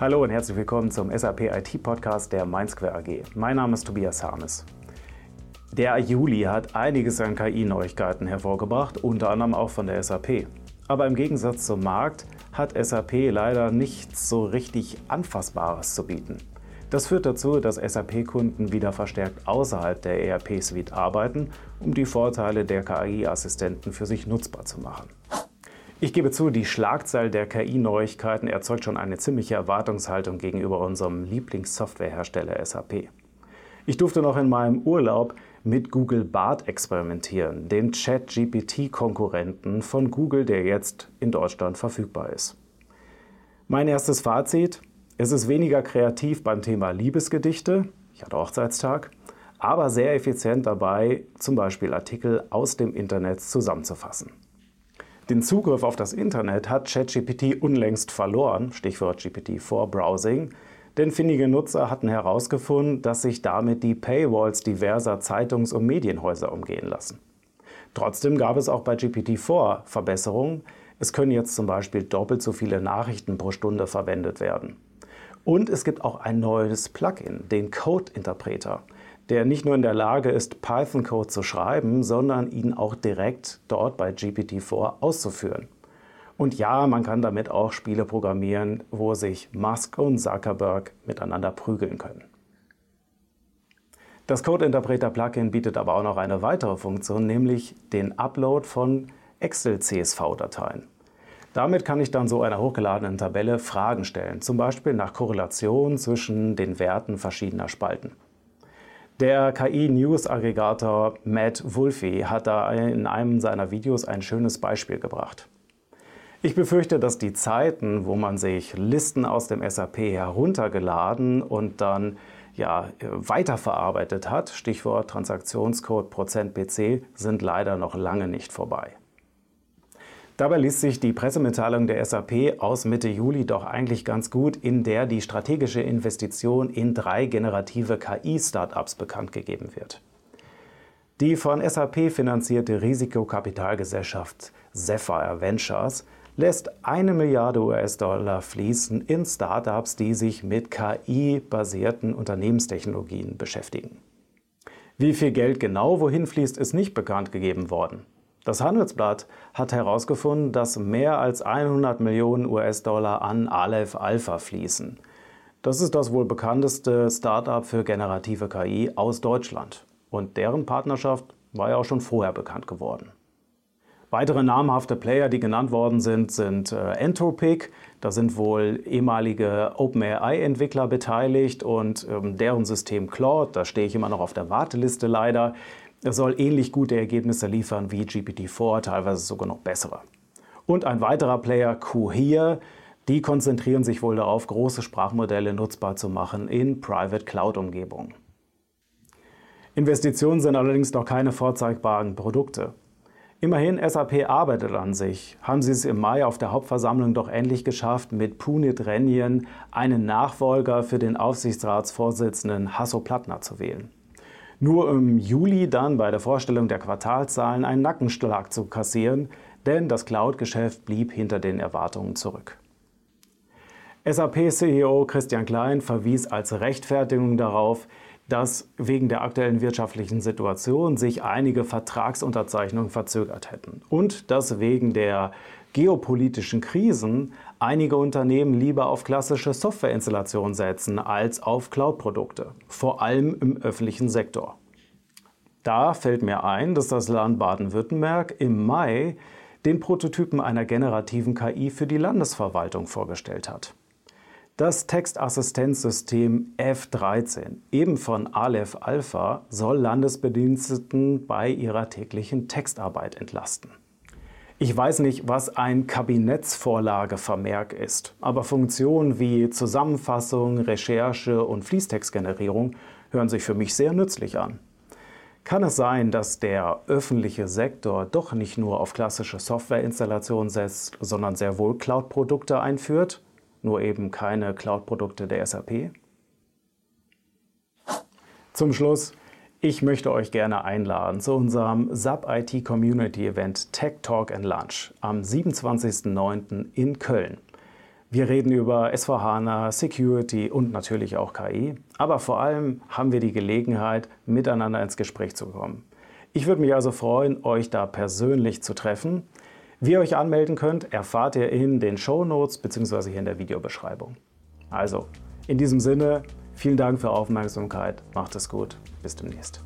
Hallo und herzlich willkommen zum SAP IT Podcast der MindSquare AG. Mein Name ist Tobias Harmes. Der Juli hat einiges an KI-Neuigkeiten hervorgebracht, unter anderem auch von der SAP. Aber im Gegensatz zum Markt hat SAP leider nichts so richtig Anfassbares zu bieten. Das führt dazu, dass SAP-Kunden wieder verstärkt außerhalb der ERP-Suite arbeiten, um die Vorteile der KI-Assistenten für sich nutzbar zu machen. Ich gebe zu, die Schlagzahl der KI-Neuigkeiten erzeugt schon eine ziemliche Erwartungshaltung gegenüber unserem Lieblingssoftwarehersteller SAP. Ich durfte noch in meinem Urlaub mit Google Bart experimentieren, dem Chat-GPT-Konkurrenten von Google, der jetzt in Deutschland verfügbar ist. Mein erstes Fazit, es ist weniger kreativ beim Thema Liebesgedichte, ich hatte Hochzeitstag, aber sehr effizient dabei, zum Beispiel Artikel aus dem Internet zusammenzufassen. Den Zugriff auf das Internet hat ChatGPT unlängst verloren, Stichwort GPT-4-Browsing, denn findige Nutzer hatten herausgefunden, dass sich damit die Paywalls diverser Zeitungs- und Medienhäuser umgehen lassen. Trotzdem gab es auch bei GPT-4 Verbesserungen. Es können jetzt zum Beispiel doppelt so viele Nachrichten pro Stunde verwendet werden. Und es gibt auch ein neues Plugin, den Code-Interpreter, der nicht nur in der Lage ist, Python-Code zu schreiben, sondern ihn auch direkt dort bei GPT-4 auszuführen. Und ja, man kann damit auch Spiele programmieren, wo sich Musk und Zuckerberg miteinander prügeln können. Das Code-Interpreter-Plugin bietet aber auch noch eine weitere Funktion, nämlich den Upload von Excel-CSV-Dateien. Damit kann ich dann so einer hochgeladenen Tabelle Fragen stellen, zum Beispiel nach Korrelation zwischen den Werten verschiedener Spalten. Der KI-News-Aggregator Matt Wolfie hat da in einem seiner Videos ein schönes Beispiel gebracht. Ich befürchte, dass die Zeiten, wo man sich Listen aus dem SAP heruntergeladen und dann ja, weiterverarbeitet hat, Stichwort Transaktionscode %PC, sind leider noch lange nicht vorbei. Dabei liest sich die Pressemitteilung der SAP aus Mitte Juli doch eigentlich ganz gut, in der die strategische Investition in drei generative KI-Startups bekannt gegeben wird. Die von SAP finanzierte Risikokapitalgesellschaft Sapphire Ventures lässt eine Milliarde US-Dollar fließen in Startups, die sich mit KI-basierten Unternehmenstechnologien beschäftigen. Wie viel Geld genau wohin fließt, ist nicht bekannt gegeben worden. Das Handelsblatt hat herausgefunden, dass mehr als 100 Millionen US-Dollar an Aleph Alpha fließen. Das ist das wohl bekannteste Startup für generative KI aus Deutschland. Und deren Partnerschaft war ja auch schon vorher bekannt geworden. Weitere namhafte Player, die genannt worden sind, sind äh, Entropic. Da sind wohl ehemalige OpenAI-Entwickler beteiligt und ähm, deren System Claude, da stehe ich immer noch auf der Warteliste leider, er soll ähnlich gute Ergebnisse liefern wie GPT-4, teilweise sogar noch bessere. Und ein weiterer Player, Cohere, die konzentrieren sich wohl darauf, große Sprachmodelle nutzbar zu machen in Private Cloud-Umgebungen. Investitionen sind allerdings noch keine vorzeigbaren Produkte. Immerhin, SAP arbeitet an sich. Haben sie es im Mai auf der Hauptversammlung doch endlich geschafft, mit Punit Renjen einen Nachfolger für den Aufsichtsratsvorsitzenden Hasso Plattner zu wählen nur im Juli dann bei der Vorstellung der Quartalzahlen einen Nackenschlag zu kassieren, denn das Cloud-Geschäft blieb hinter den Erwartungen zurück. SAP-CEO Christian Klein verwies als Rechtfertigung darauf, dass wegen der aktuellen wirtschaftlichen Situation sich einige Vertragsunterzeichnungen verzögert hätten und dass wegen der geopolitischen Krisen einige Unternehmen lieber auf klassische Softwareinstallationen setzen als auf Cloud-Produkte, vor allem im öffentlichen Sektor. Da fällt mir ein, dass das Land Baden-Württemberg im Mai den Prototypen einer generativen KI für die Landesverwaltung vorgestellt hat. Das Textassistenzsystem F13, eben von Aleph Alpha, soll Landesbediensteten bei ihrer täglichen Textarbeit entlasten. Ich weiß nicht, was ein Kabinettsvorlagevermerk ist, aber Funktionen wie Zusammenfassung, Recherche und Fließtextgenerierung hören sich für mich sehr nützlich an. Kann es sein, dass der öffentliche Sektor doch nicht nur auf klassische Softwareinstallationen setzt, sondern sehr wohl Cloud-Produkte einführt, nur eben keine Cloud-Produkte der SAP? Zum Schluss ich möchte euch gerne einladen zu unserem SAP IT Community Event Tech Talk and Lunch am 27.09. in Köln. Wir reden über SVHANA, Security und natürlich auch KI. Aber vor allem haben wir die Gelegenheit, miteinander ins Gespräch zu kommen. Ich würde mich also freuen, euch da persönlich zu treffen. Wie ihr euch anmelden könnt, erfahrt ihr in den Show Notes bzw. hier in der Videobeschreibung. Also, in diesem Sinne, vielen Dank für Aufmerksamkeit, macht es gut, bis demnächst.